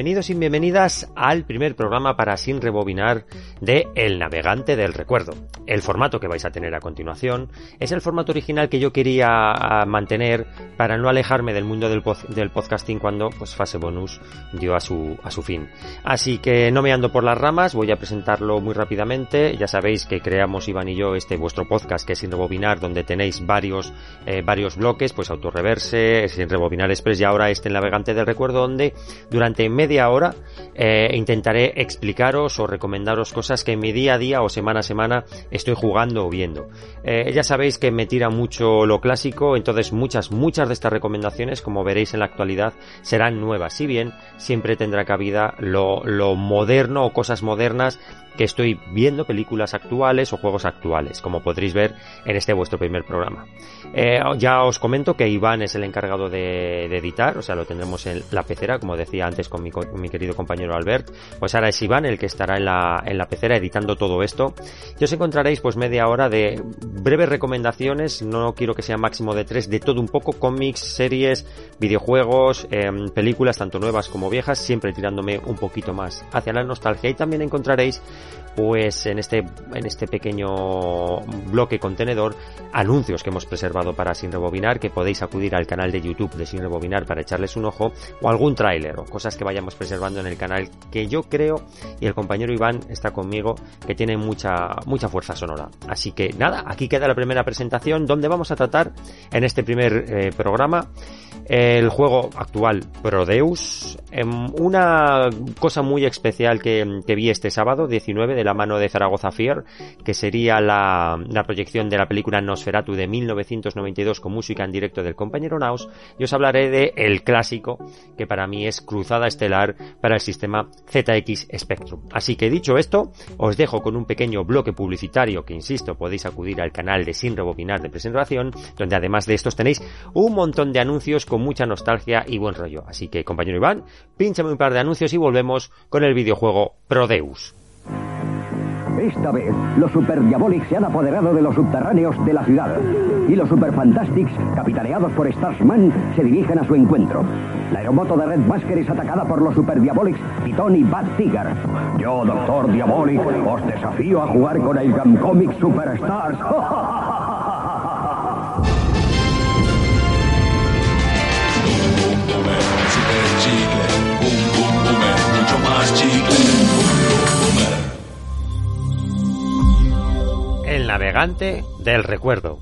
Bienvenidos y bienvenidas al primer programa para Sin Rebobinar de El Navegante del Recuerdo. El formato que vais a tener a continuación es el formato original que yo quería ah, mantener para no alejarme del mundo del, del podcasting cuando pues Fase Bonus dio a su, a su fin. Así que no me ando por las ramas, voy a presentarlo muy rápidamente. Ya sabéis que creamos Iván y yo este vuestro podcast que es Sin Rebobinar, donde tenéis varios, eh, varios bloques, pues Autorreverse, Sin Rebobinar Express y ahora este Navegante del Recuerdo, donde durante media hora eh, intentaré explicaros o recomendaros cosas que en mi día a día o semana a semana estoy jugando o viendo. Eh, ya sabéis que me tira mucho lo clásico, entonces muchas, muchas de estas recomendaciones, como veréis en la actualidad, serán nuevas. Si bien siempre tendrá cabida lo, lo moderno o cosas modernas que estoy viendo películas actuales o juegos actuales, como podréis ver en este vuestro primer programa. Eh, ya os comento que Iván es el encargado de, editar, o sea, lo tendremos en la pecera, como decía antes con mi, co- mi querido compañero Albert. Pues ahora es Iván el que estará en la, en la pecera editando todo esto. Y os encontraréis pues media hora de breves recomendaciones, no quiero que sea máximo de tres, de todo un poco, cómics, series, videojuegos, em, películas, tanto nuevas como viejas, siempre tirándome un poquito más hacia la nostalgia. Y también encontraréis pues en este en este pequeño bloque contenedor anuncios que hemos preservado para Sin Rebobinar que podéis acudir al canal de YouTube de Sin Rebobinar para echarles un ojo o algún tráiler o cosas que vayamos preservando en el canal que yo creo y el compañero Iván está conmigo que tiene mucha mucha fuerza sonora. Así que nada aquí queda la primera presentación donde vamos a tratar en este primer eh, programa el juego actual Prodeus, em, una cosa muy especial que, que vi este sábado 19 de la mano de Zaragoza Fear, que sería la, la proyección de la película Nosferatu de 1992 con música en directo del compañero Naus, y os hablaré de el clásico que para mí es cruzada estelar para el sistema ZX Spectrum. Así que dicho esto, os dejo con un pequeño bloque publicitario que insisto podéis acudir al canal de Sin Rebobinar de presentación, donde además de estos tenéis un montón de anuncios con mucha nostalgia y buen rollo. Así que, compañero Iván, pínchame un par de anuncios y volvemos con el videojuego Prodeus. Esta vez, los Super Diabolics se han apoderado de los subterráneos de la ciudad. Y los Super Fantastics, capitaneados por Starsman, se dirigen a su encuentro. La aeromoto de Red Masker es atacada por los Super Diabolics Titón y Bad Tiger. Yo, Doctor Diabolic, os desafío a jugar con el Gamcomic Superstars. Super chicle. Más chicle. El navegante del recuerdo.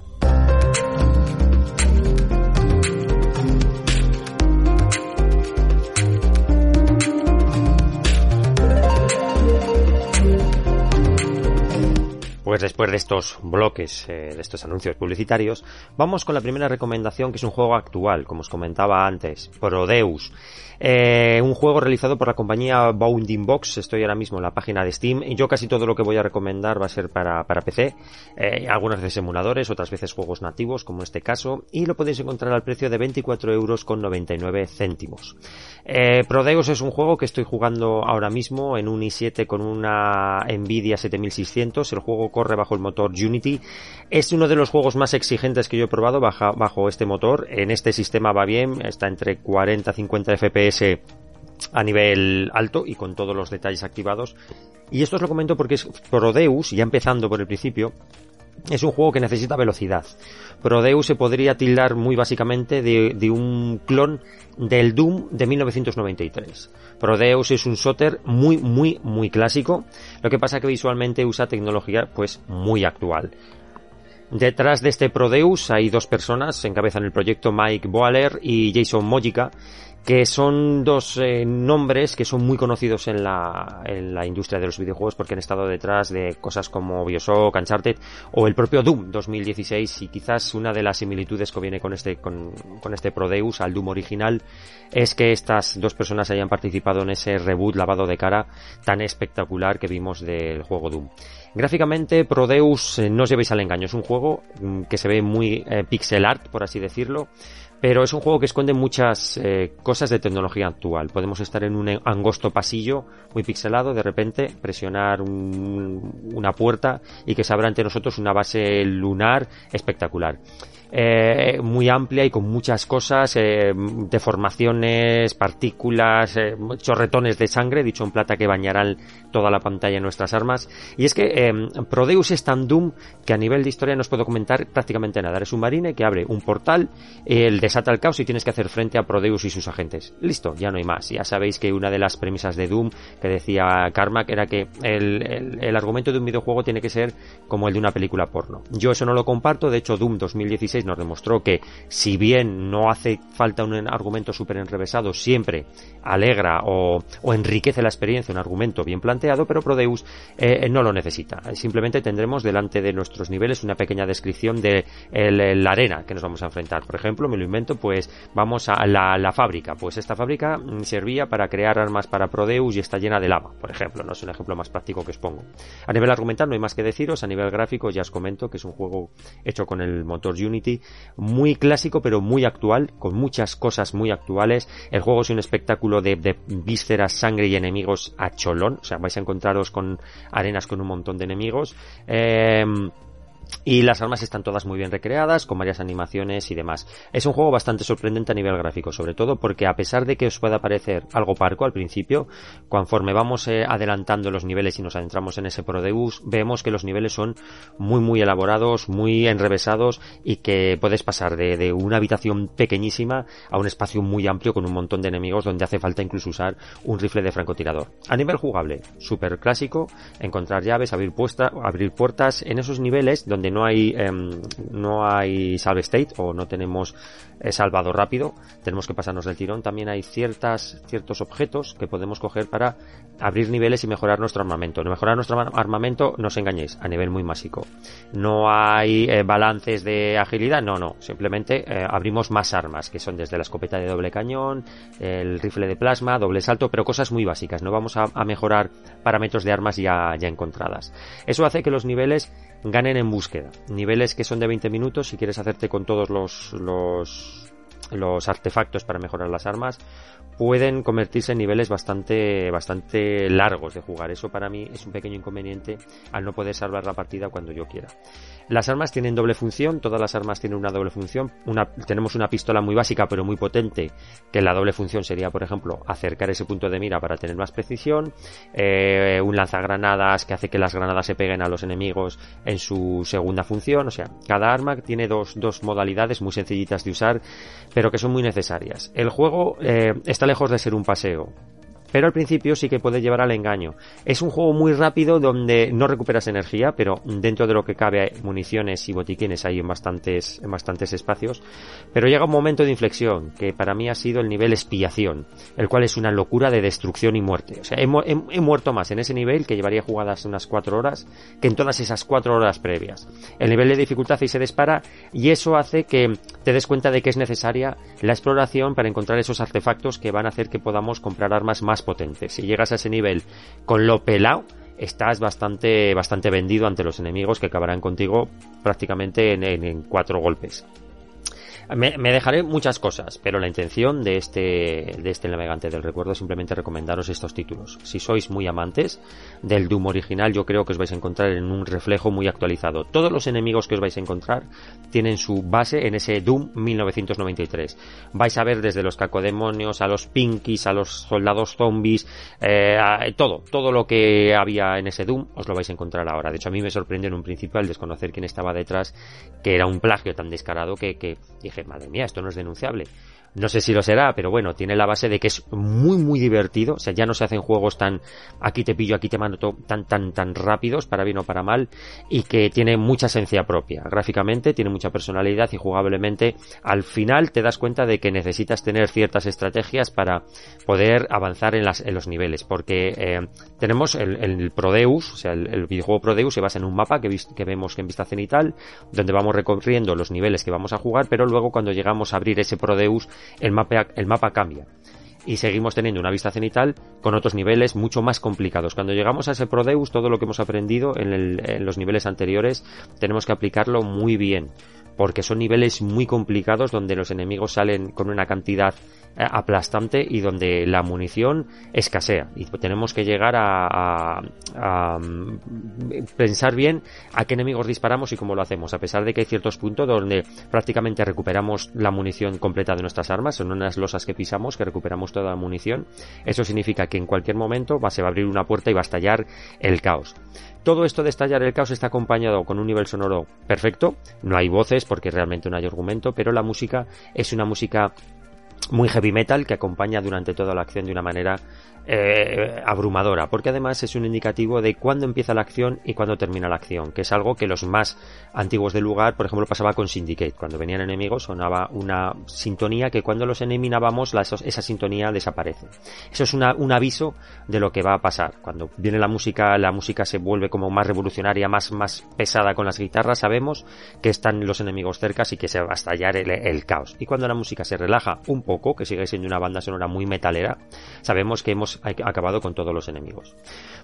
Pues después de estos bloques, eh, de estos anuncios publicitarios, vamos con la primera recomendación que es un juego actual, como os comentaba antes, Prodeus. Eh, un juego realizado por la compañía Bounding Box, estoy ahora mismo en la página de Steam, y yo casi todo lo que voy a recomendar va a ser para, para PC, eh, algunas veces emuladores, otras veces juegos nativos, como en este caso, y lo podéis encontrar al precio de 24 euros con 99 céntimos. Prodeus es un juego que estoy jugando ahora mismo en un i7 con una Nvidia 7600, el juego corre bajo el motor Unity, es uno de los juegos más exigentes que yo he probado baja- bajo este motor, en este sistema va bien, está entre 40-50 FPS a nivel alto y con todos los detalles activados. Y esto os lo comento porque es Prodeus, ya empezando por el principio, es un juego que necesita velocidad. Prodeus se podría tildar muy básicamente de, un clon del Doom de 1993. Prodeus es un shooter muy, muy, muy clásico. Lo que pasa que visualmente usa tecnología pues muy actual. Detrás de este Prodeus hay dos personas, encabezan el proyecto Mike Boaler y Jason Mojica, que son dos eh, nombres que son muy conocidos en la, en la industria de los videojuegos porque han estado detrás de cosas como Bioshock, Uncharted o el propio Doom 2016 y quizás una de las similitudes que viene con este, con, este Prodeus al Doom original es que estas dos personas hayan participado en ese reboot lavado de cara tan espectacular que vimos del juego Doom. Gráficamente, Prodeus, eh, no os llevéis al engaño, es un juego mm, que se ve muy eh, pixel art, por así decirlo, pero es un juego que esconde muchas eh, cosas de tecnología actual. Podemos estar en un angosto pasillo muy pixelado, de repente presionar un, una puerta y que se abra ante nosotros una base lunar espectacular eh, muy amplia y con muchas cosas, eh, deformaciones, partículas, eh, chorretones de sangre, dicho en plata que bañarán toda la pantalla en nuestras armas. Y es que Prodeus es tan Doom que a nivel de historia no os puedo comentar prácticamente nada. Eres un marine que abre un portal, el desata el caos y tienes que hacer frente a Prodeus y sus agentes. Listo, ya no hay más. Ya sabéis que una de las premisas de Doom que decía Carmack era que el, el, el argumento de un videojuego tiene que ser como el de una película porno. Yo eso no lo comparto, de hecho Doom 2016 nos demostró que si bien no hace falta un argumento súper enrevesado, siempre alegra o, enriquece la experiencia un argumento bien planteado, pero Prodeus eh, no lo necesita. Simplemente tendremos delante de nuestros niveles una pequeña descripción de la arena que nos vamos a enfrentar. Por ejemplo, me lo invento, pues vamos a la, la fábrica. Pues esta fábrica mm, servía para crear armas para Prodeus y está llena de lava, por ejemplo. No es un ejemplo más práctico que os pongo. A nivel argumental no hay más que deciros. A nivel gráfico ya os comento que es un juego hecho con el motor Unity muy clásico pero muy actual, con muchas cosas muy actuales. El juego es un espectáculo de, de vísceras, sangre y enemigos a cholón, o sea, vais a encontraros con arenas con un montón de enemigos. Eh, y las armas están todas muy bien recreadas, con varias animaciones y demás. Es un juego bastante sorprendente a nivel gráfico, sobre todo porque a pesar de que os pueda parecer algo parco al principio, conforme vamos eh, adelantando los niveles y nos adentramos en ese Prodeus, vemos que los niveles son muy muy elaborados, muy enrevesados y que puedes pasar de, de una habitación pequeñísima a un espacio muy amplio con un montón de enemigos donde hace falta incluso usar un rifle de francotirador. A nivel jugable, súper clásico, encontrar llaves, abrir, puesta, abrir puertas en esos niveles donde donde no hay eh, no hay salve state o no tenemos eh, salvado rápido, tenemos que pasarnos del tirón. También hay ciertas ciertos objetos que podemos coger para abrir niveles y mejorar nuestro armamento. Mejorar nuestro armamento, no os engañéis, a nivel muy básico. No hay eh, balances de agilidad, no, no. Simplemente eh, abrimos más armas, que son desde la escopeta de doble cañón, el rifle de plasma, doble salto, pero cosas muy básicas. No vamos a, a mejorar parámetros de armas ya, ya encontradas. Eso hace que los niveles ganen en búsqueda. Niveles que son de 20 minutos si quieres hacerte con todos los, los, los artefactos para mejorar las armas pueden convertirse en niveles bastante, bastante largos de jugar. Eso para mí es un pequeño inconveniente al no poder salvar la partida cuando yo quiera. Las armas tienen doble función, todas las armas tienen una doble función. Una, tenemos una pistola muy básica pero muy potente, que la doble función sería, por ejemplo, acercar ese punto de mira para tener más precisión. Eh, un lanzagranadas que hace que las granadas se peguen a los enemigos en su segunda función. O sea, cada arma tiene dos, dos modalidades muy sencillitas de usar, pero que son muy necesarias. El juego eh, está lejos de ser un paseo pero al principio sí que puede llevar al engaño. Es un juego muy rápido donde no recuperas energía, pero dentro de lo que cabe municiones y botiquines hay en bastantes, bastantes espacios. Pero llega un momento de inflexión, que para mí ha sido el nivel expiación, el cual es una locura de destrucción y muerte. O sea, he, he, he muerto más en ese nivel que llevaría jugadas unas cuatro horas que en todas esas cuatro horas previas. El nivel de dificultad ahí se dispara y eso hace que te des cuenta de que es necesaria la exploración para encontrar esos artefactos que van a hacer que podamos comprar armas más potentes. Si llegas a ese nivel con lo pelado, estás bastante, bastante vendido ante los enemigos que acabarán contigo prácticamente en, en, en cuatro golpes. Me, dejaré muchas cosas, pero la intención de este, de este navegante del recuerdo es simplemente recomendaros estos títulos. Si sois muy amantes del Doom original, yo creo que os vais a encontrar en un reflejo muy actualizado. Todos los enemigos que os vais a encontrar tienen su base en ese Doom 1993. Vais a ver desde los cacodemonios, a los pinkies, a los soldados zombies, eh, a, todo, todo lo que había en ese Doom os lo vais a encontrar ahora. De hecho, a mí me sorprendió en un principio al desconocer quién estaba detrás, que era un plagio tan descarado que, que dije, madre mía, esto no es denunciable. No sé si lo será, pero bueno, tiene la base de que es muy muy divertido, o sea, ya no se hacen juegos tan aquí te pillo, aquí te mato tan tan tan rápidos para bien o para mal y que tiene mucha esencia propia. Gráficamente tiene mucha personalidad y jugablemente al final te das cuenta de que necesitas tener ciertas estrategias para poder avanzar en, las, en los niveles, porque eh, tenemos el, Prodeus, o sea, el, el, videojuego Prodeus se basa en un mapa que, que vemos que en vista cenital, donde vamos recorriendo los niveles que vamos a jugar, pero luego cuando llegamos a abrir ese Prodeus, el mapa, el mapa cambia y seguimos teniendo una vista cenital con otros niveles mucho más complicados. Cuando llegamos a ese Prodeus, todo lo que hemos aprendido en, el, en los niveles anteriores tenemos que aplicarlo muy bien porque son niveles muy complicados donde los enemigos salen con una cantidad aplastante y donde la munición escasea. Y tenemos que llegar a, a, mm, pensar bien a qué enemigos disparamos y cómo lo hacemos. A pesar de que hay ciertos puntos donde prácticamente recuperamos la munición completa de nuestras armas son unas losas que pisamos que recuperamos toda la munición eso significa que en cualquier momento va, se va a abrir una puerta y va a estallar el caos. Todo esto de estallar el caos está acompañado con un nivel sonoro perfecto. No hay voces porque realmente no hay argumento, pero la música es una música muy heavy metal que acompaña durante toda la acción de una manera eh, abrumadora, porque además es un indicativo de cuándo empieza la acción y cuándo termina la acción, que es algo que los más antiguos del lugar, por ejemplo, pasaba con Syndicate. Cuando venían enemigos sonaba una sintonía que cuando los eliminábamos esa sintonía desaparece. Eso es un aviso de lo que va a pasar. Cuando viene la música, la música se vuelve como más revolucionaria, más, más pesada con las guitarras, sabemos que están los enemigos cerca y que se va a estallar el, el caos. Y cuando la música se relaja un poco, que sigue siendo una banda sonora muy metalera, sabemos que hemos acabado con todos los enemigos.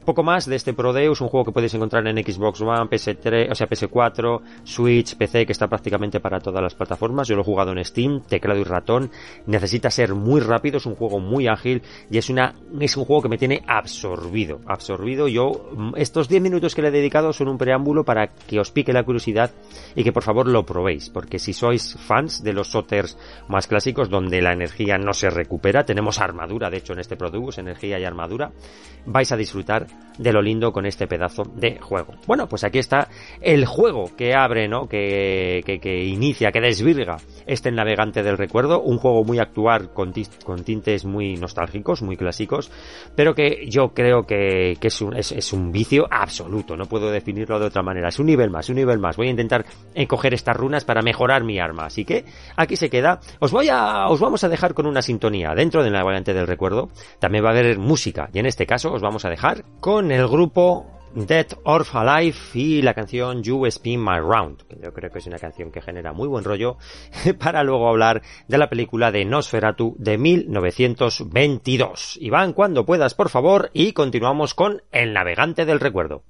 Poco más de este Prodeus, un juego que puedes encontrar en Xbox One, PS3, o sea, PS4, Switch, PC, que está prácticamente para todas las plataformas. Yo lo he jugado en Steam, teclado y ratón. Necesita ser muy rápido, es un juego muy ágil y es una, es un juego que me tiene absorbido, absorbido. Yo, estos 10 minutos que le he dedicado son un preámbulo para que os pique la curiosidad y que por favor lo probéis, porque si sois fans de los shooters más clásicos donde la energía no se recupera, tenemos armadura, de hecho, en este Prodeus, y armadura, vais a disfrutar de lo lindo con este pedazo de juego. Bueno, pues aquí está el juego que abre, ¿no? Que, que, que inicia, que desvirga este navegante del recuerdo, un juego muy actual con, con tintes muy nostálgicos, muy clásicos, pero que yo creo que, que es, un, es, un vicio absoluto, no puedo definirlo de otra manera, es un nivel más, un nivel más, voy a intentar encoger estas runas para mejorar mi arma, así que aquí se queda, os voy a, os vamos a dejar con una sintonía dentro del navegante del recuerdo, también va a haber música, y en este caso os vamos a dejar con el grupo Dead or Alive y la canción You Spin My Round, que yo creo que es una canción que genera muy buen rollo, para luego hablar de la película de Nosferatu de 1922. Iván, cuando puedas, por favor, y continuamos con El Navegante del Recuerdo.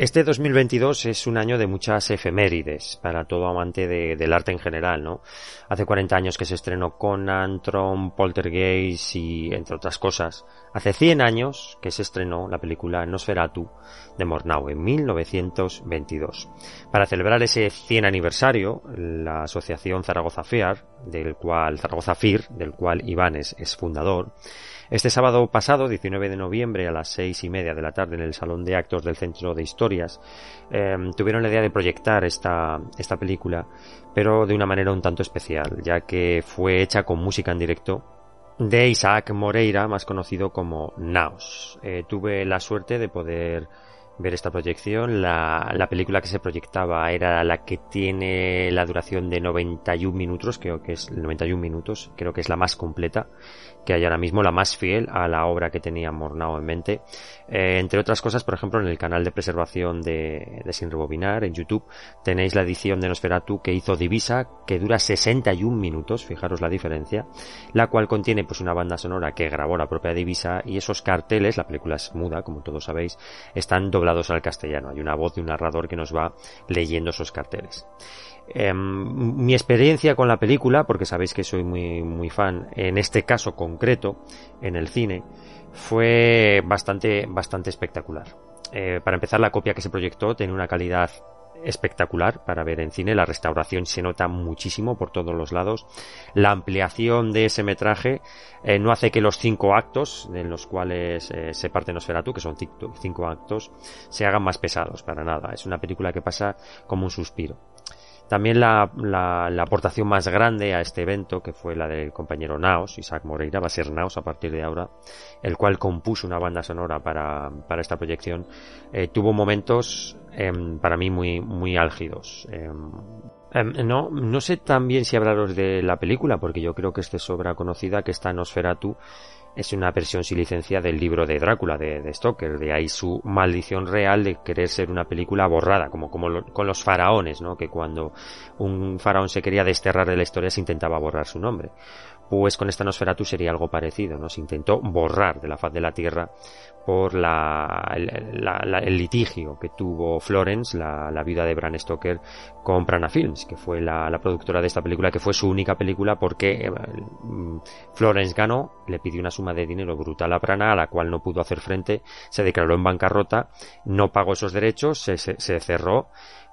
Este 2022 es un año de muchas efemérides para todo amante de, del arte en general, ¿no? Hace 40 años que se estrenó Conan, Tron, Poltergeist y entre otras cosas. Hace 100 años que se estrenó la película Nosferatu de Mornau en 1922. Para celebrar ese 100 aniversario, la asociación Zaragoza Fear, del cual Zaragoza Fir, del cual Iván es, es fundador, este sábado pasado, 19 de noviembre, a las seis y media de la tarde, en el Salón de Actos del Centro de Historias, em, tuvieron la idea de proyectar esta, película, pero de una manera un tanto especial, ya que fue hecha con música en directo de Isaac Moreira, más conocido como Naos. Eh, tuve la suerte de poder ver esta proyección. La, la, película que se proyectaba era la que tiene la duración de 91 minutos, creo que es 91 minutos, creo que es la más completa que hay ahora mismo, la más fiel a la obra que tenía Mornau en mente. Eh, entre otras cosas, por ejemplo, en el canal de preservación de, de, Sin Rebobinar, en YouTube, tenéis la edición de Nosferatu que hizo Divisa, que dura 61 minutos, fijaros la diferencia, la cual contiene pues una banda sonora que grabó la propia Divisa y esos carteles, la película es muda, como todos sabéis, están doblados al castellano. Hay una voz de un narrador que nos va leyendo esos carteles. Eh, mi experiencia con la película, porque sabéis que soy muy, muy fan, en este caso concreto, en el cine, fue bastante, bastante espectacular. Eh, para empezar, la copia que se proyectó tiene una calidad espectacular para ver en cine. La restauración se nota muchísimo por todos los lados. La ampliación de ese metraje eh, no hace que los cinco actos, en los cuales eh, se parte Nosferatu, que son cinco actos, se hagan más pesados para nada. Es una película que pasa como un suspiro. También la, la, la, aportación más grande a este evento, que fue la del compañero Naos, Isaac Moreira, va a ser Naos a partir de ahora, el cual compuso una banda sonora para, para esta proyección, eh, tuvo momentos eh, para mí muy, muy álgidos. Eh, no, no sé también si hablaros de la película, porque yo creo que esta es obra conocida, que está Nosferatu, es una versión sin licencia del libro de Drácula de, de, Stoker, de ahí su maldición real de querer ser una película borrada, como, como lo, con los faraones, ¿no? Que cuando un faraón se quería desterrar de la historia se intentaba borrar su nombre. Pues con esta Nosferatu sería algo parecido, ¿no? Se intentó borrar de la faz de la tierra por la, la, la, el litigio que tuvo Florence, la, viuda de Bram Stoker, con Prana Films, que fue la, productora de esta película, que fue su única película porque eh, Florence ganó, le pidió una suma de dinero brutal a Prana, a la cual no pudo hacer frente, se declaró en bancarrota, no pagó esos derechos, se, se cerró,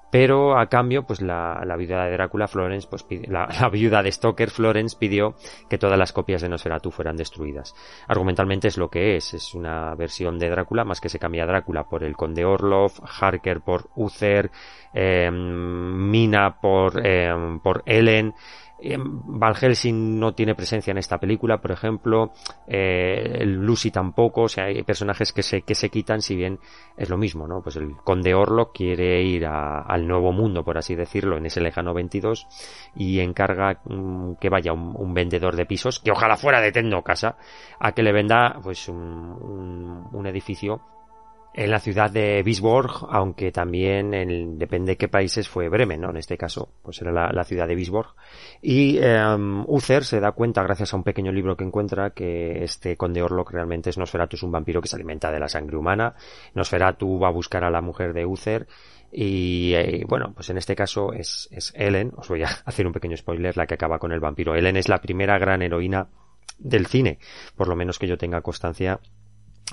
pero a cambio, pues la, la viuda de Drácula, Florence, pues pide, la, viuda de Stoker, Florence, pidió que todas las copias de Nosferatu fueran destruidas. Argumentalmente es lo que es, es una versión de Drácula, más que se cambia Drácula por el conde Orlov, Harker por Uther, eh, Mina por, eh, por Ellen, Van Helsing no tiene presencia en esta película, por ejemplo, eh, Lucy tampoco, o sea, hay personajes que se, que se quitan, si bien es lo mismo, ¿no? Pues el conde Orlok quiere ir al nuevo mundo, por así decirlo, en ese lejano 22 y encarga mmm, que vaya un, un, vendedor de pisos, que ojalá fuera de Tecno Casa, a que le venda pues un, un, un edificio en la ciudad de Bisborg, aunque también en, depende de qué países fue Bremen, ¿no? En este caso, pues era la, ciudad de Bisborg. Y um, Uther se da cuenta, gracias a un pequeño libro que encuentra, que este conde Orlok realmente es Nosferatu, es un vampiro que se alimenta de la sangre humana. Nosferatu va a buscar a la mujer de Uther y eh, bueno, pues en este caso es, es Ellen, os voy a hacer un pequeño spoiler, la que acaba con el vampiro. Ellen es la primera gran heroína del cine, por lo menos que yo tenga constancia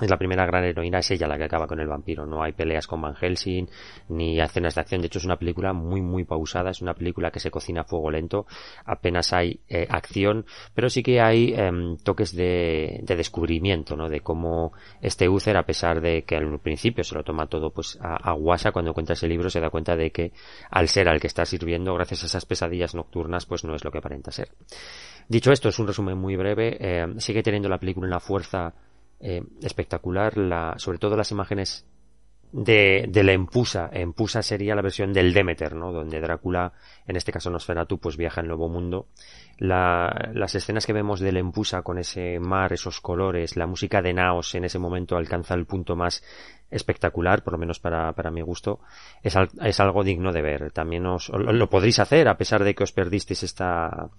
es la primera gran heroína, es ella la que acaba con el vampiro. No hay peleas con Van Helsing, ni escenas de acción. De hecho, es una película muy, muy pausada. Es una película que se cocina a fuego lento. Apenas hay eh, acción, pero sí que hay eh, toques de, de, descubrimiento, ¿no? De cómo este Uther, a pesar de que al principio se lo toma todo pues a, a guasa, cuando cuenta ese libro se da cuenta de que al ser al que está sirviendo, gracias a esas pesadillas nocturnas, pues no es lo que aparenta ser. Dicho esto, es un resumen muy breve. Eh, sigue teniendo la película una fuerza eh, espectacular, la, sobre todo las imágenes de, de la Empusa. Empusa sería la versión del Demeter, ¿no? Donde Drácula, en este caso Nosferatu, pues viaja al Nuevo Mundo las escenas que vemos de Lempusa con ese mar, esos colores, la música de Naos en ese momento alcanza el punto más espectacular, por lo menos para, para mi gusto, es, es algo digno de ver. También os, lo podréis hacer a pesar de que os perdisteis esta,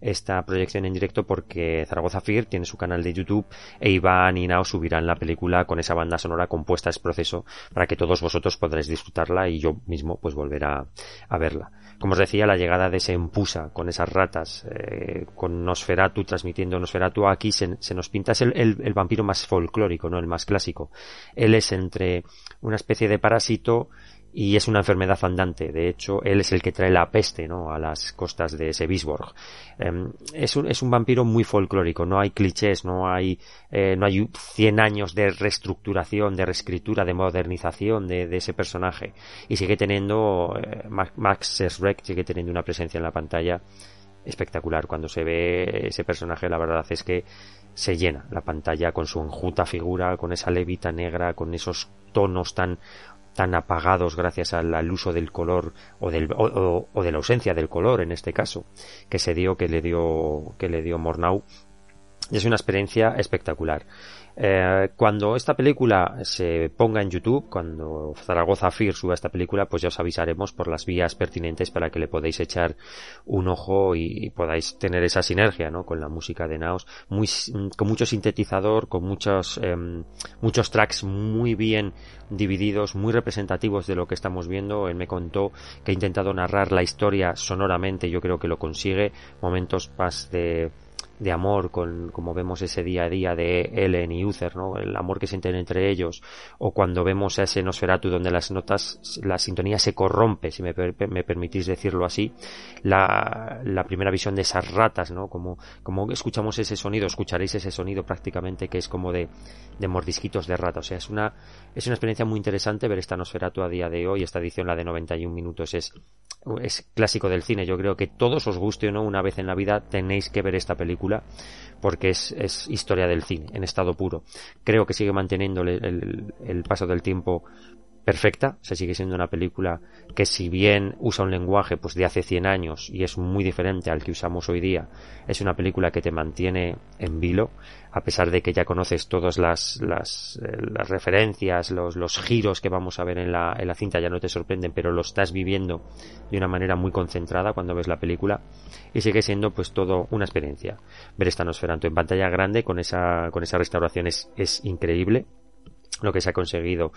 esta proyección en directo porque Zaragoza Fear tiene su canal de YouTube e Iván y Nao subirán la película con esa banda sonora compuesta es proceso para que todos vosotros podréis disfrutarla y yo mismo pues volver a, verla. Como os decía, la llegada de ese empusa con esas ratas, eh, con Nosferatu transmitiendo Nosferatu aquí se, nos pinta, es el, el, vampiro más folclórico, ¿no? El más clásico. Él es entre una especie de parásito y es una enfermedad andante. De hecho, él es el que trae la peste ¿no? a las costas de Sevisborg. Em, es, un, es un vampiro muy folclórico, no hay clichés, no hay, eh, no hay 100 años de reestructuración, de reescritura, de modernización de, de ese personaje. Y sigue teniendo, eh, Max Sreck sigue teniendo una presencia en la pantalla espectacular. Cuando se ve ese personaje, la verdad es que se llena la pantalla con su enjuta figura, con esa levita negra, con esos tonos tan tan apagados gracias al, uso del color o, del, o, de la ausencia del color en este caso que se dio que le dio que le dio Mornau es una experiencia espectacular eh, cuando esta película se ponga en YouTube, cuando Zaragoza Fear suba esta película, pues ya os avisaremos por las vías pertinentes para que le podáis echar un ojo y, podáis tener esa sinergia, ¿no? Con la música de Naos, muy, con mucho sintetizador, con muchos, em, muchos tracks muy bien divididos, muy representativos de lo que estamos viendo. Él me contó que ha intentado narrar la historia sonoramente, yo creo que lo consigue, momentos más de de amor con como vemos ese día a día de Ellen y Uther, ¿no? El amor que sienten entre ellos o cuando vemos a ese Nosferatu donde las notas la sintonía se corrompe, si me, me permitís decirlo así, la, la, primera visión de esas ratas, ¿no? Como como escuchamos ese sonido, escucharéis ese sonido prácticamente que es como de de mordisquitos de rata, o sea, es una es una experiencia muy interesante ver esta Nosferatu a día de hoy, esta edición la de 91 minutos es es clásico del cine, yo creo que todos os guste o no una vez en la vida tenéis que ver esta película porque es, es, historia del cine en estado puro. Creo que sigue manteniendo el, el, paso del tiempo perfecta, se sigue siendo una película que si bien usa un lenguaje pues de hace 100 años y es muy diferente al que usamos hoy día, es una película que te mantiene en vilo, a pesar de que ya conoces todas las, las, eh, las referencias, los, los, giros que vamos a ver en la, en la cinta ya no te sorprenden, pero lo estás viviendo de una manera muy concentrada cuando ves la película y sigue siendo pues todo una experiencia. Ver esta Nosferatu en pantalla grande con esa, con esa restauración es, es increíble lo que se ha conseguido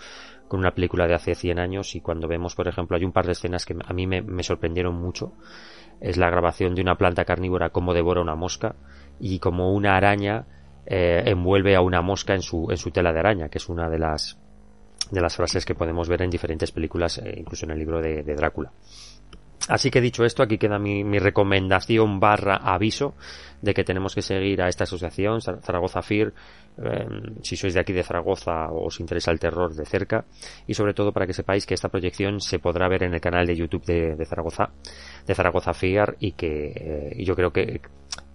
con una película de hace 100 años y cuando vemos, por ejemplo, hay un par de escenas que a mí me, sorprendieron mucho. Es la grabación de una planta carnívora como devora una mosca y como una araña eh, envuelve a una mosca en su, en su tela de araña, que es una de las, de las frases que podemos ver en diferentes películas, eh, incluso en el libro de Drácula. Así que dicho esto, aquí queda mi, recomendación barra aviso de que tenemos que seguir a esta asociación, Zaragoza FIR, em, si sois de aquí de Zaragoza o os interesa el terror de cerca, y sobre todo para que sepáis que esta proyección se podrá ver en el canal de YouTube de, Zaragoza, de Zaragoza FIR, y que eh, yo creo que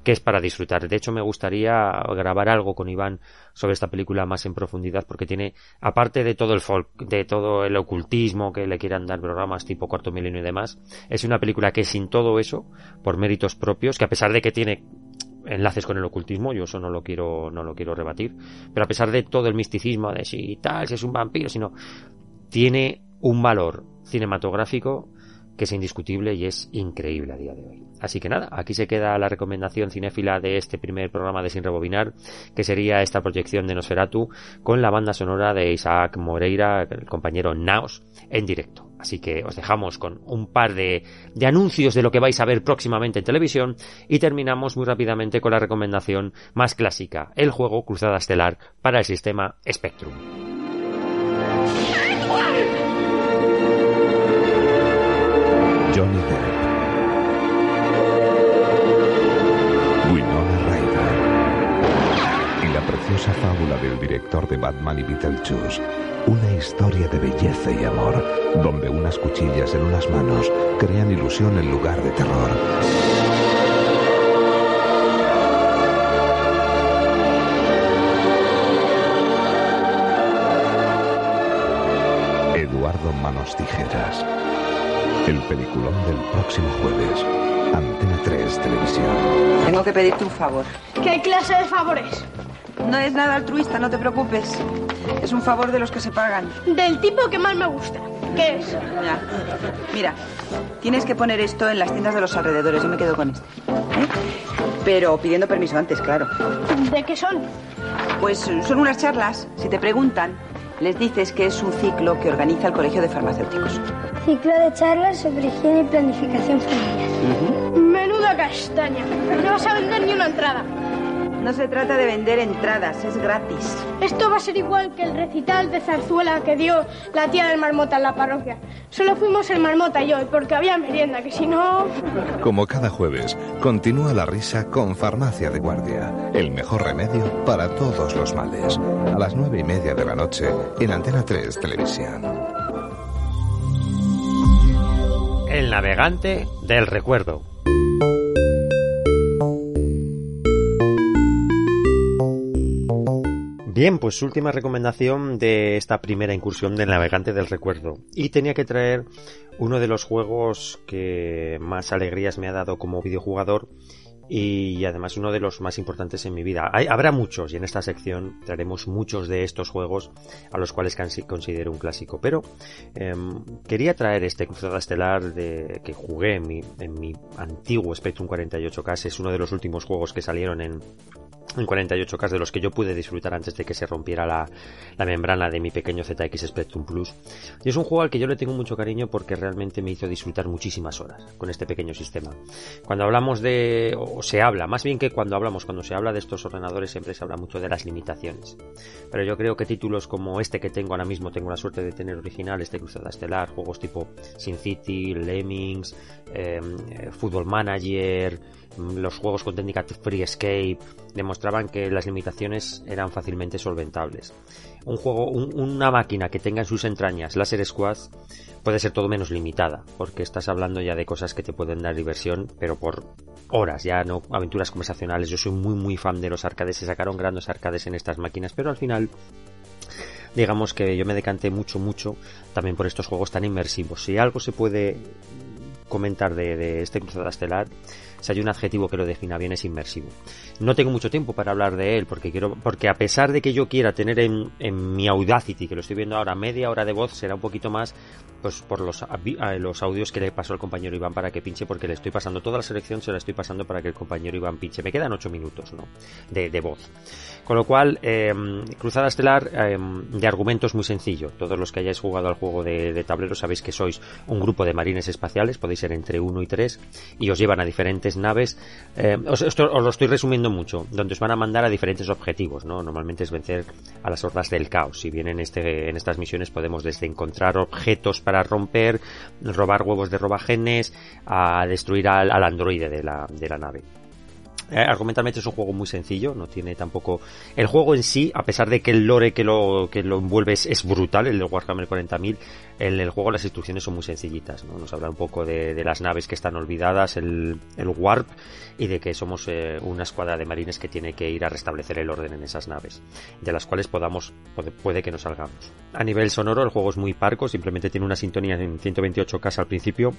que es para disfrutar. De hecho, me gustaría grabar algo con Iván sobre esta película más en profundidad porque tiene, aparte de todo el folk, de todo el ocultismo que le quieran dar programas tipo Cuarto Milenio y demás, es una película que sin todo eso, por méritos propios, que a pesar de que tiene enlaces con el ocultismo, yo eso no lo quiero, no lo quiero rebatir, pero a pesar de todo el misticismo de si tal, si es un vampiro, sino tiene un valor cinematográfico que es indiscutible y es increíble a día de hoy. Así que nada, aquí se queda la recomendación cinéfila de este primer programa de Sin Rebobinar, que sería esta proyección de Nosferatu con la banda sonora de Isaac Moreira, el compañero Naos, en directo. Así que os dejamos con un par de, de anuncios de lo que vais a ver próximamente en televisión y terminamos muy rápidamente con la recomendación más clásica, el juego Cruzada Estelar para el sistema Spectrum. De Batman y Beetlejuice. Una historia de belleza y amor, donde unas cuchillas en unas manos crean ilusión en lugar de terror. Eduardo Manos Tijeras. El peliculón del próximo jueves. Antena 3 Televisión. Tengo que pedirte un favor. ¿Qué clase de favores? No es nada altruista, no te preocupes. Es un favor de los que se pagan. Del tipo que más me gusta. ¿Qué es? Ya. Mira, tienes que poner esto en las tiendas de los alrededores. Yo me quedo con este. ¿eh? Pero pidiendo permiso antes, claro. ¿De qué son? Pues son unas charlas. Si te preguntan, les dices que es un ciclo que organiza el Colegio de Farmacéuticos. Ciclo de charlas sobre higiene y planificación familiar. Menuda castaña. No vas a vender ni una entrada. No se trata de vender entradas, es gratis. Esto va a ser igual que el recital de zarzuela que dio la tía del marmota en la parroquia. Solo fuimos el marmota y yo, porque había merienda, que si no... Como cada jueves, continúa la risa con Farmacia de Guardia, el mejor remedio para todos los males. A las nueve y media de la noche en Antena 3 Televisión. El navegante del recuerdo. Bien, pues última recomendación de esta primera incursión del navegante del recuerdo. Y tenía que traer uno de los juegos que más alegrías me ha dado como videojugador y además uno de los más importantes en mi vida. Habrá muchos y en esta sección traeremos muchos de estos juegos a los cuales considero un clásico. Pero em, quería traer este Cruzada Estelar de, que jugué en mi, en mi antiguo Spectrum 48K. Es uno de los últimos juegos que salieron en, en 48K de los que yo pude disfrutar antes de que se rompiera la, la membrana de mi pequeño ZX Spectrum Plus. Y es un juego al que yo le tengo mucho cariño porque realmente me hizo disfrutar muchísimas horas con este pequeño sistema. Cuando hablamos de, o se habla, más bien que cuando hablamos, cuando se habla de estos ordenadores siempre se habla mucho de las limitaciones. Pero yo creo que títulos como este que tengo ahora mismo, tengo la suerte de tener original, este Cruzada Estelar, juegos tipo Sin City, Lemmings, eh, eh, Football Manager, los juegos con técnica Free Escape, demostraban que las limitaciones eran fácilmente solventables. Un juego, un- una máquina que tenga en sus entrañas Laser Squad puede ser todo menos limitada, porque estás hablando ya de cosas que te pueden dar diversión, pero por horas, ya no aventuras conversacionales. Yo soy muy muy fan de los arcades, se sacaron grandes arcades en estas máquinas, pero al final digamos que yo me decanté mucho mucho también por estos juegos tan inmersivos. Si algo se puede comentar de, de este Cruzada Estelar, si hay un adjetivo que lo defina bien es inmersivo. No tengo mucho tiempo para hablar de él porque quiero, porque a pesar de que yo quiera tener en, en mi Audacity, que lo estoy viendo ahora, media hora de voz, será un poquito más, pues por los, los audios que le pasó al compañero Iván para que pinche, porque le estoy pasando toda la selección, se la estoy pasando para que el compañero Iván pinche. Me quedan ocho minutos, ¿no? De, de voz. Con lo cual, eh, Cruzada Estelar eh, de argumento es muy sencillo. Todos los que hayáis jugado al juego de, de tablero sabéis que sois un grupo de marines espaciales, podéis ser entre uno y tres, y os llevan a diferentes naves. Eh, os, esto- os lo estoy resumiendo mucho, donde os van a mandar a diferentes objetivos, ¿no? Normalmente es vencer a las hordas del caos. Si bien en, este, en estas misiones podemos desde encontrar objetos para romper, robar huevos de robagenes, a destruir al, al androide de la, de la nave. Eh, argumentalmente es un juego muy sencillo, no tiene tampoco... El juego en sí, a pesar de que el lore que lo, que lo envuelve es, brutal, el de Warhammer 40.000, en el juego las instrucciones son muy sencillitas, ¿no? Nos habla un poco de, de las naves que están olvidadas, el, el warp, y de que somos eh, una escuadra de marines que tiene que ir a restablecer el orden en esas naves, de las cuales podamos, puede, puede que nos salgamos. A nivel sonoro el juego es muy parco, simplemente tiene una sintonía en 128K al principio,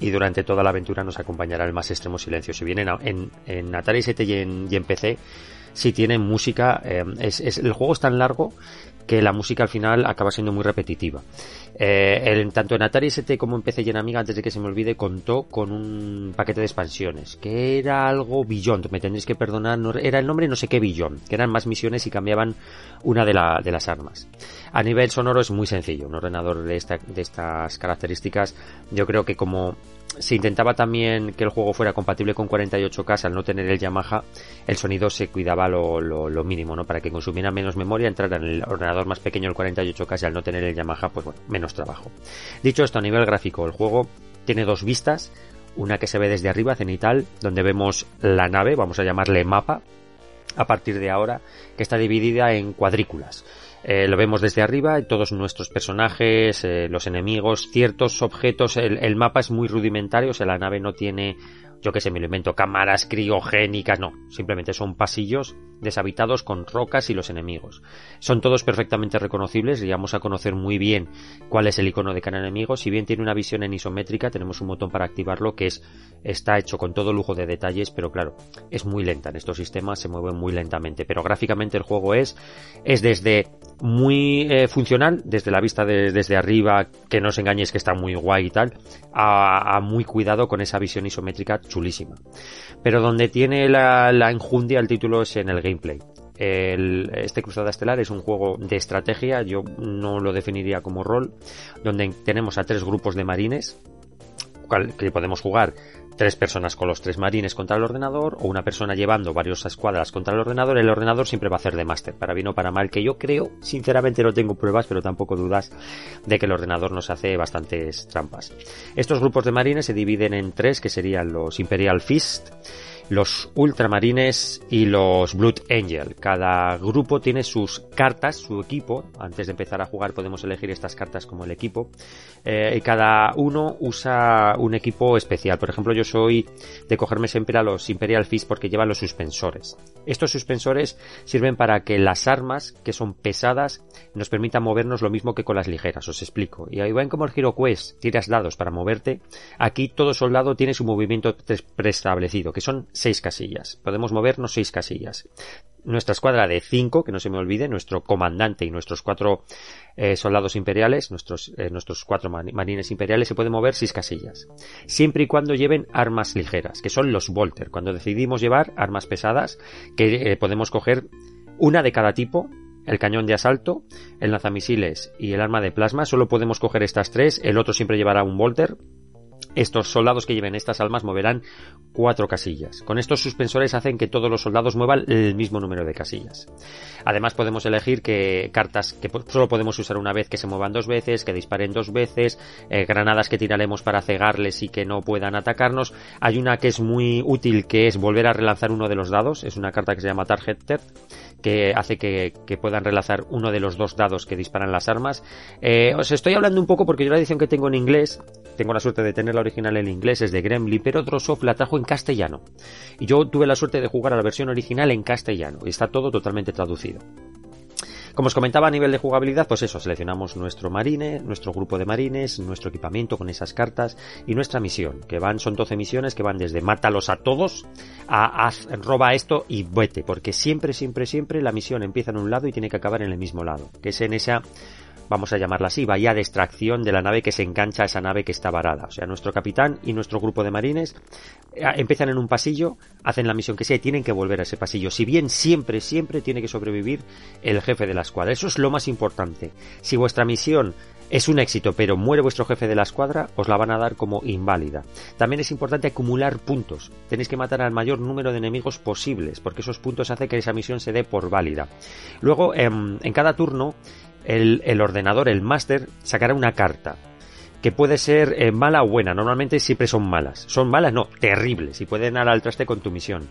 y durante toda la aventura nos acompañará el más extremo silencio. Si bien en, en, Atari ST y en, y PC, si tienen música, eh, es, es- el juego es tan largo que la música al final acaba siendo muy repetitiva. Eh, el- tanto en Atari ST como en PC y en Amiga, antes de que se me olvide, contó con un paquete de expansiones, que era algo Beyond, me tendréis que perdonar, era el nombre no sé qué Beyond, que eran más misiones y cambiaban una de, de las armas. A nivel sonoro es muy sencillo, un ordenador de, esta- de estas características, yo creo que como se intentaba también que el juego fuera compatible con 48K al no tener el Yamaha, el sonido se cuidaba lo, mínimo, ¿no? Para que consumiera menos memoria, entrara en el ordenador más pequeño el 48K y al no tener el Yamaha, pues bueno, menos trabajo. Dicho esto, a nivel gráfico, el juego tiene dos vistas, una que se ve desde arriba, cenital, donde vemos la nave, vamos a llamarle mapa, a partir de ahora, que está dividida en cuadrículas. Eh, lo vemos desde arriba, todos nuestros personajes, eh, los enemigos, ciertos objetos, el, el mapa es muy rudimentario, o sea, la nave no tiene yo que sé, me lo invento, cámaras criogénicas, no, simplemente son pasillos deshabitados con rocas y los enemigos. Son todos perfectamente reconocibles y vamos a conocer muy bien cuál es el icono de cada enemigo. Si bien tiene una visión en isométrica, tenemos un botón para activarlo que es está hecho con todo lujo de detalles, pero claro, es muy lenta en estos sistemas, se mueven muy lentamente, pero gráficamente el juego es es desde muy eh, funcional, desde la vista de, desde arriba, que no os engañéis que está muy guay y tal, a muy cuidado con esa visión isométrica chulísima. Pero donde tiene la, la enjundia el título es en el gameplay. El, este Cruzada Estelar es un juego de estrategia, yo no lo definiría como rol, donde tenemos a tres grupos de marines que podemos jugar tres personas con los tres marines contra el ordenador o una persona llevando varias escuadras contra el ordenador, el ordenador siempre va a hacer de máster, para bien o para mal, que yo creo, sinceramente no tengo pruebas, pero tampoco dudas de que el ordenador nos hace bastantes trampas. Estos grupos de marines se dividen en tres, que serían los Imperial Fist, los ultramarines y los Blood Angel. Cada grupo tiene sus cartas, su equipo. Antes de empezar a jugar podemos elegir estas cartas como el equipo. Eh, y cada uno usa un equipo especial. Por ejemplo, yo soy de cogerme siempre a los Imperial Fist porque llevan los suspensores. Estos suspensores sirven para que las armas, que son pesadas, nos permitan movernos lo mismo que con las ligeras. Os explico. Y ahí ven como el Hero Quest tiras dados para moverte. Aquí todo soldado tiene su movimiento preestablecido, que son seis casillas. Podemos movernos seis casillas. Nuestra escuadra de cinco, que no se me olvide, nuestro comandante y nuestros cuatro eh, soldados imperiales, nuestros, eh, nuestros cuatro marines imperiales, se pueden mover seis casillas. Siempre y cuando lleven armas ligeras, que son los Volter. Cuando decidimos llevar armas pesadas, que eh, podemos coger una de cada tipo, el cañón de asalto, el lanzamisiles y el arma de plasma, solo podemos coger estas tres, el otro siempre llevará un Volter, estos soldados que lleven estas almas moverán cuatro casillas. Con estos suspensores hacen que todos los soldados muevan el mismo número de casillas. Además podemos elegir que cartas que solo podemos usar una vez que se muevan dos veces, que disparen dos veces, eh, granadas que tiraremos para cegarles y que no puedan atacarnos. Hay una que es muy útil que es volver a relanzar uno de los dados. Es una carta que se llama Target que hace que, que puedan relanzar uno de los dos dados que disparan las armas. Eh, os estoy hablando un poco porque yo la edición que tengo en inglés, tengo la suerte de tener la original en inglés, es de Gremlin, pero Drosoft la trajo en castellano. Y yo tuve la suerte de jugar a la versión original en castellano, y está todo totalmente traducido. Como os comentaba a nivel de jugabilidad, pues eso, seleccionamos nuestro marine, nuestro grupo de marines, nuestro equipamiento con esas cartas y nuestra misión, que van, son 12 misiones que van desde mátalos a todos a roba esto y vete, porque siempre, siempre, siempre la misión empieza en un lado y tiene que acabar en el mismo lado, que es en esa vamos a llamarla así, bahía de extracción de la nave que se engancha a esa nave que está varada. O sea, nuestro capitán y nuestro grupo de marines eh, empiezan en un pasillo, hacen la misión que sea y tienen que volver a ese pasillo. Si bien siempre, siempre tiene que sobrevivir el jefe de la escuadra. Eso es lo más importante. Si vuestra misión es un éxito, pero muere vuestro jefe de la escuadra, os la van a dar como inválida. También es importante acumular puntos. Tenéis que matar al mayor número de enemigos posibles, porque esos puntos hacen que esa misión se dé por válida. Luego, em, en cada turno, el, ordenador, el máster, sacará una carta que puede ser eh, mala o buena. Normalmente siempre son malas. Son malas, no, terribles y pueden dar al traste con tu misión.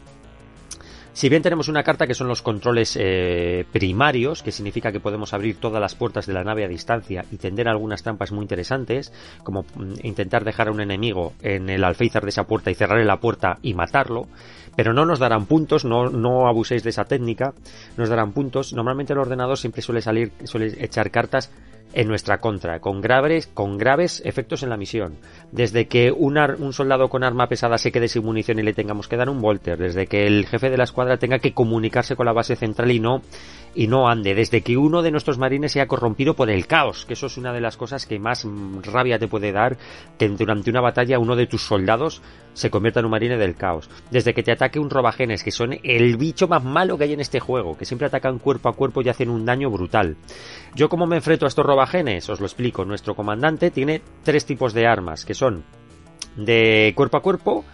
Si bien tenemos una carta que son los controles eh, primarios, que significa que podemos abrir todas las puertas de la nave a distancia y tender algunas trampas muy interesantes, como mm, intentar dejar a un enemigo en el alféizar de esa puerta y cerrarle la puerta y matarlo, pero no nos darán puntos, no, no abuséis de esa técnica, nos darán puntos. Normalmente el ordenador siempre suele salir, suele echar cartas en nuestra contra, con graves, con graves efectos en la misión. Desde que un, un soldado con arma pesada se quede sin munición y le tengamos que dar un volter, desde que el jefe de la escuadra tenga que comunicarse con la base central y no y no ande, desde que uno de nuestros marines sea corrompido por el caos, que eso es una de las cosas que más mm, rabia te puede dar, que durante una batalla uno de tus soldados se convierta en un marine del caos, desde que te ataque un robagenes, que son el bicho más malo que hay en este juego, que siempre atacan cuerpo a cuerpo y hacen un daño brutal. Yo cómo me enfrento a estos os lo explico, nuestro comandante tiene tres tipos de armas, que son de cuerpo a cuerpo,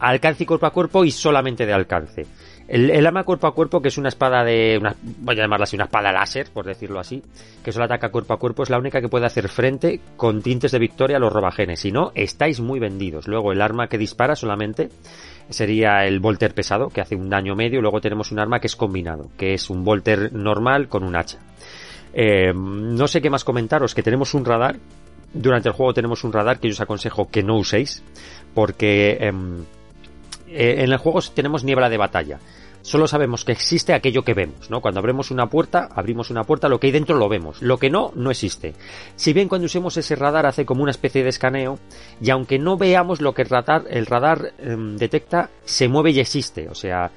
alcance y cuerpo a cuerpo y solamente de alcance. El, el arma cuerpo a cuerpo, que es una espada de. Una, voy a llamarla así, una espada láser, por decirlo así, que solo ataca cuerpo a cuerpo, es la única que puede hacer frente con tintes de victoria a los robajenes. Si no, estáis muy vendidos. Luego, el arma que dispara solamente sería el volter pesado, que hace un daño medio. Luego tenemos un arma que es combinado, que es un volter normal con un hacha. Eh, no sé qué más comentaros, que tenemos un radar. Durante el juego tenemos un radar que yo os aconsejo que no uséis, porque. em, eh, en el juego tenemos niebla de batalla. Solo sabemos que existe aquello que vemos, ¿no? Cuando abrimos una puerta, abrimos una puerta, lo que hay dentro lo vemos. Lo que no, no existe. Si bien cuando usemos ese radar hace como una especie de escaneo, y aunque no veamos lo que el radar, el radar em, detecta, se mueve y existe. O sea,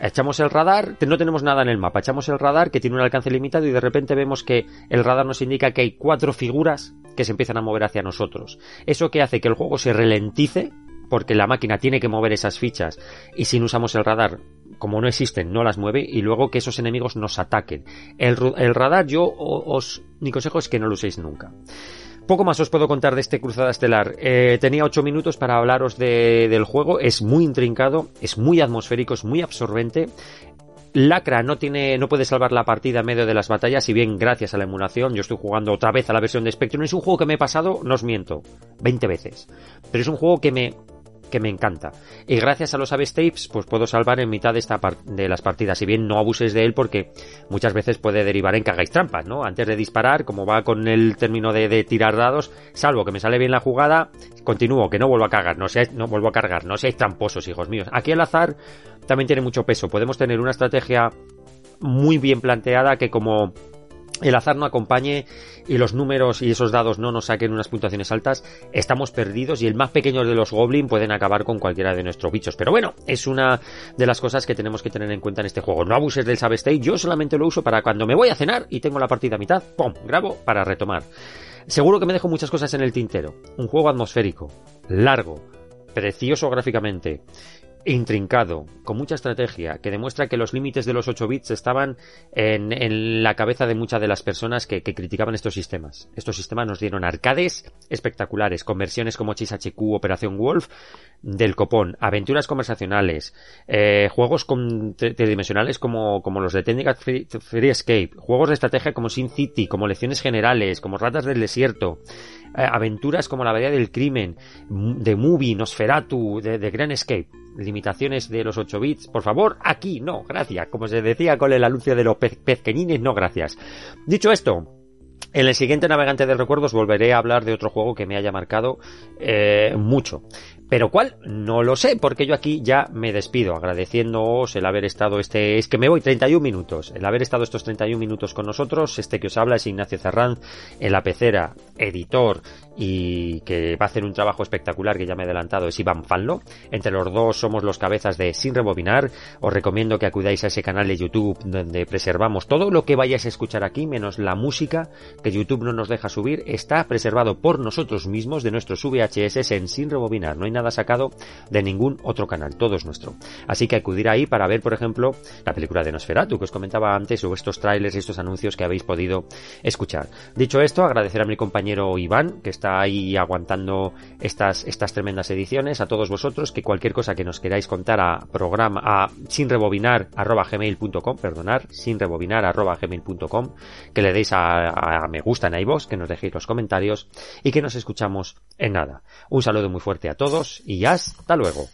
echamos el radar, no tenemos nada en el mapa, echamos el radar que tiene un alcance limitado y de repente vemos que el radar nos indica que hay cuatro figuras que se empiezan a mover hacia nosotros. Eso que hace que el juego se ralentice, porque la máquina tiene que mover esas fichas y si no usamos el radar, como no existen, no las mueve y luego que esos enemigos nos ataquen. El, radar yo os, mi consejo es que no lo uséis nunca. Poco más os puedo contar de este Cruzada Estelar. Eh, tenía ocho minutos para hablaros del juego. Es muy intrincado, es muy atmosférico, es muy absorbente. Lacra no tiene, no puede salvar la partida en medio de las batallas, si bien gracias a la emulación, yo estoy jugando otra vez a la versión de Spectrum. Es un juego que me he pasado, no os miento, 20 veces. Pero es un juego que me, que me encanta. Y gracias a los Aves Tapes, pues puedo salvar en mitad de, esta de las partidas. Si bien no abuses de él porque muchas veces puede derivar en que hagáis trampas, ¿no? Antes de disparar, como va con el término de, tirar dados, salvo que me sale bien la jugada, continúo, que no vuelvo a cargar, no seáis, no vuelvo a cargar, no seáis tramposos, hijos míos. Aquí el azar también tiene mucho peso. Podemos tener una estrategia muy bien planteada que como el azar no acompañe y los números y esos dados no nos saquen unas puntuaciones altas, estamos perdidos y el más pequeño de los goblin pueden acabar con cualquiera de nuestros bichos. Pero bueno, es una de las cosas que tenemos que tener en cuenta en este juego. No abuses del save state, yo solamente lo uso para cuando me voy a cenar y tengo la partida a mitad, ¡pum! grabo para retomar. Seguro que me dejo muchas cosas en el tintero. Un juego atmosférico, largo, precioso gráficamente, intrincado, con mucha estrategia, que demuestra que los límites de los 8 bits estaban en, la cabeza de muchas de las personas que, criticaban estos sistemas. Estos sistemas nos dieron arcades espectaculares, conversiones como HQ, Operación Wolf, del copón, aventuras conversacionales, eh, juegos tridimensionales como, como los de Technical Free, Escape, juegos de estrategia como Sin City, como lecciones generales, como Ratas del Desierto, aventuras como La Bahía del Crimen, de Movie, Nosferatu, de, Grand Escape limitaciones de los 8 bits, por favor, aquí no, gracias. Como se decía con el anuncio de los pezqueñines, no gracias. Dicho esto, en el siguiente Navegante de Recuerdos volveré a hablar de otro juego que me haya marcado eh, mucho. Pero cuál, no lo sé, porque yo aquí ya me despido, agradeciéndoos el haber estado este, es que me voy 31 minutos, el haber estado estos 31 minutos con nosotros, este que os habla es Ignacio Cerranz, en la pecera, editor y que va a hacer un trabajo espectacular que ya me he adelantado es Iván Fanlo. Entre los dos somos los cabezas de Sin Rebobinar. Os recomiendo que acudáis a ese canal de YouTube donde preservamos todo lo que vayáis a escuchar aquí, menos la música que YouTube no nos deja subir, está preservado por nosotros mismos de nuestros VHS en Sin Rebobinar. No hay nada sacado de ningún otro canal, todo es nuestro. Así que acudir ahí para ver, por ejemplo, la película de Nosferatu que os comentaba antes o estos trailers y estos anuncios que habéis podido escuchar. Dicho esto, agradecer a mi compañero Iván que está ahí aguantando estas, estas tremendas ediciones, a todos vosotros, que cualquier cosa que nos queráis contar a programa, a sinrebobinar arroba gmail.com, perdonar, sinrebobinar arroba gmail.com, que le deis a, me gusta en iVoox, que nos dejéis los comentarios y que nos escuchamos en nada. Un saludo muy fuerte a y y hasta luego.